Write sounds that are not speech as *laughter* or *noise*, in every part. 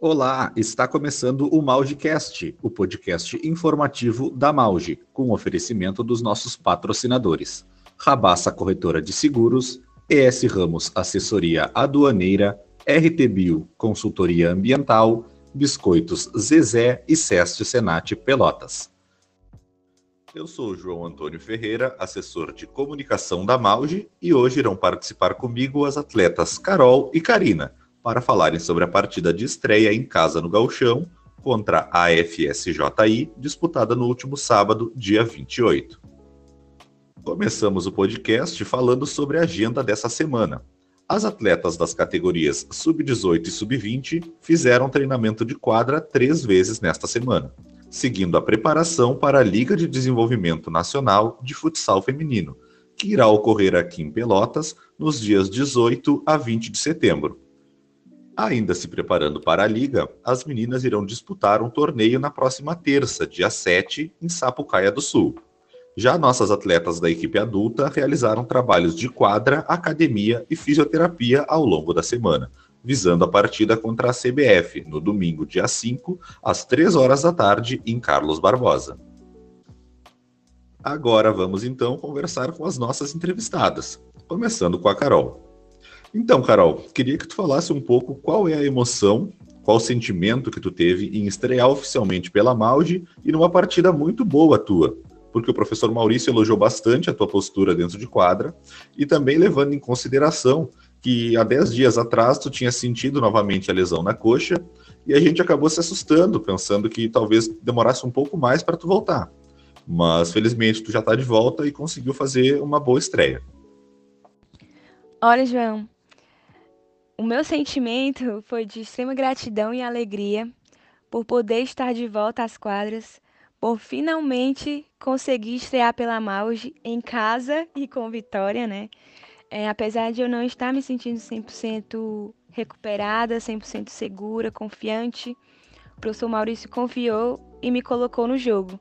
Olá, está começando o Maugecast, o podcast informativo da Mauge, com oferecimento dos nossos patrocinadores. Rabassa Corretora de Seguros, ES Ramos Assessoria Aduaneira, RT Bio Consultoria Ambiental, Biscoitos Zezé e Seste Senat Pelotas. Eu sou João Antônio Ferreira, assessor de comunicação da Mauge, e hoje irão participar comigo as atletas Carol e Karina, para falarem sobre a partida de estreia em casa no Galchão contra a FSJI, disputada no último sábado, dia 28. Começamos o podcast falando sobre a agenda dessa semana. As atletas das categorias sub-18 e sub-20 fizeram treinamento de quadra três vezes nesta semana, seguindo a preparação para a Liga de Desenvolvimento Nacional de Futsal Feminino, que irá ocorrer aqui em Pelotas nos dias 18 a 20 de setembro. Ainda se preparando para a Liga, as meninas irão disputar um torneio na próxima terça, dia 7, em Sapucaia do Sul. Já nossas atletas da equipe adulta realizaram trabalhos de quadra, academia e fisioterapia ao longo da semana, visando a partida contra a CBF no domingo, dia 5, às 3 horas da tarde, em Carlos Barbosa. Agora vamos então conversar com as nossas entrevistadas, começando com a Carol. Então, Carol, queria que tu falasse um pouco qual é a emoção, qual o sentimento que tu teve em estrear oficialmente pela Mauge e numa partida muito boa tua porque o professor Maurício elogiou bastante a tua postura dentro de quadra e também levando em consideração que há 10 dias atrás tu tinha sentido novamente a lesão na coxa e a gente acabou se assustando, pensando que talvez demorasse um pouco mais para tu voltar. Mas felizmente tu já está de volta e conseguiu fazer uma boa estreia. Olha, João, o meu sentimento foi de extrema gratidão e alegria por poder estar de volta às quadras por finalmente conseguir estrear pela Mauge em casa e com vitória, né? É, apesar de eu não estar me sentindo 100% recuperada, 100% segura, confiante, o professor Maurício confiou e me colocou no jogo.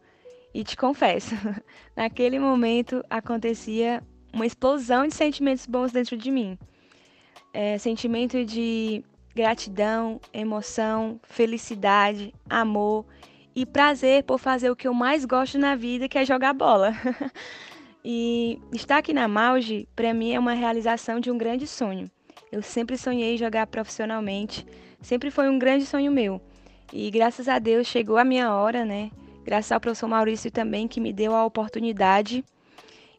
E te confesso, *laughs* naquele momento acontecia uma explosão de sentimentos bons dentro de mim. É, sentimento de gratidão, emoção, felicidade, amor e prazer por fazer o que eu mais gosto na vida, que é jogar bola. *laughs* e estar aqui na Mauge, para mim, é uma realização de um grande sonho. Eu sempre sonhei jogar profissionalmente, sempre foi um grande sonho meu. E graças a Deus chegou a minha hora, né? Graças ao professor Maurício também, que me deu a oportunidade.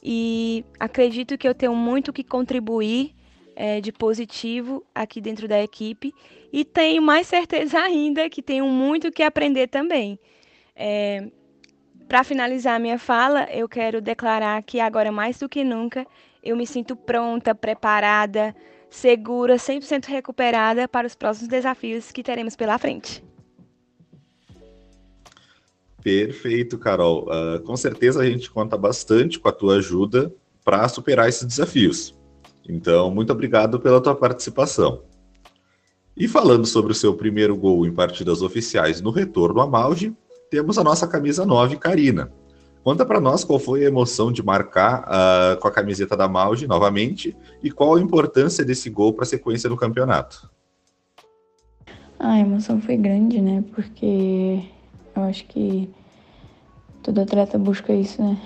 E acredito que eu tenho muito que contribuir é, de positivo aqui dentro da equipe e tenho mais certeza *laughs* ainda que tenho muito que aprender também. É, Para finalizar minha fala, eu quero declarar que agora mais do que nunca eu me sinto pronta, preparada, segura, 100% recuperada para os próximos desafios que teremos pela frente. Perfeito, Carol. Uh, com certeza a gente conta bastante com a tua ajuda para superar esses desafios. Então, muito obrigado pela tua participação. E falando sobre o seu primeiro gol em partidas oficiais no retorno a Malge, temos a nossa camisa 9, Karina. Conta para nós qual foi a emoção de marcar uh, com a camiseta da Malge novamente e qual a importância desse gol para a sequência do campeonato. A emoção foi grande, né? Porque eu acho que todo atleta busca isso, né?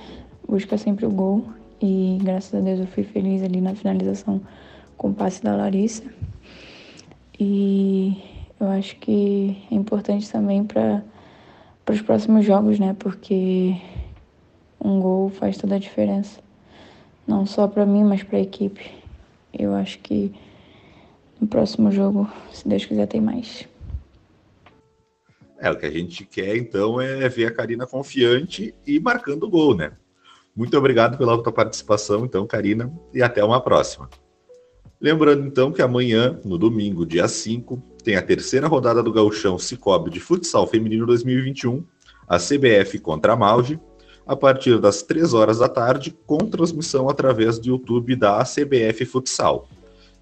Busca sempre o gol e graças a Deus eu fui feliz ali na finalização com o passe da Larissa. E eu acho que é importante também para os próximos jogos, né? Porque um gol faz toda a diferença. Não só para mim, mas para a equipe. Eu acho que no próximo jogo, se Deus quiser, tem mais. É, o que a gente quer então é ver a Karina confiante e marcando o gol, né? Muito obrigado pela tua participação, então, Karina, e até uma próxima. Lembrando, então, que amanhã, no domingo, dia 5, tem a terceira rodada do Gauchão Cicobi de Futsal Feminino 2021, a CBF contra a Malge, a partir das 3 horas da tarde, com transmissão através do YouTube da ACBF Futsal.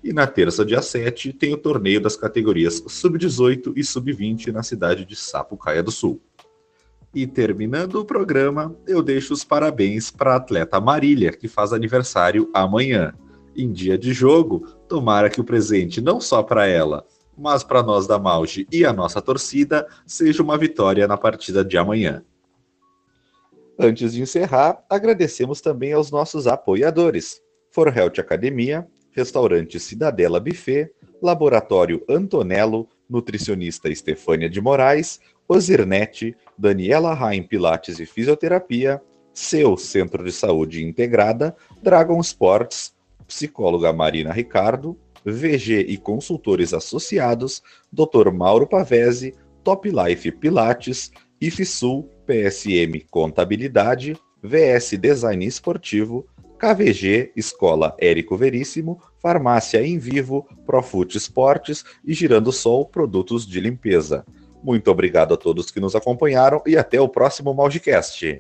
E na terça, dia 7, tem o torneio das categorias Sub-18 e Sub-20 na cidade de Sapucaia do Sul. E terminando o programa, eu deixo os parabéns para a atleta Marília, que faz aniversário amanhã. Em dia de jogo, tomara que o presente não só para ela, mas para nós da Mauge e a nossa torcida, seja uma vitória na partida de amanhã. Antes de encerrar, agradecemos também aos nossos apoiadores: For Health Academia, Restaurante Cidadela Buffet, Laboratório Antonello, Nutricionista Estefânia de Moraes, Ozirnet, Daniela Raim Pilates e Fisioterapia, Seu Centro de Saúde Integrada, Dragon Sports, Psicóloga Marina Ricardo, VG e Consultores Associados, Dr. Mauro Pavese, Top Life Pilates, IFSUL, PSM Contabilidade, VS Design Esportivo, KVG, Escola Érico Veríssimo, Farmácia em Vivo, Profute Esportes e Girando Sol Produtos de Limpeza. Muito obrigado a todos que nos acompanharam e até o próximo Maldicast.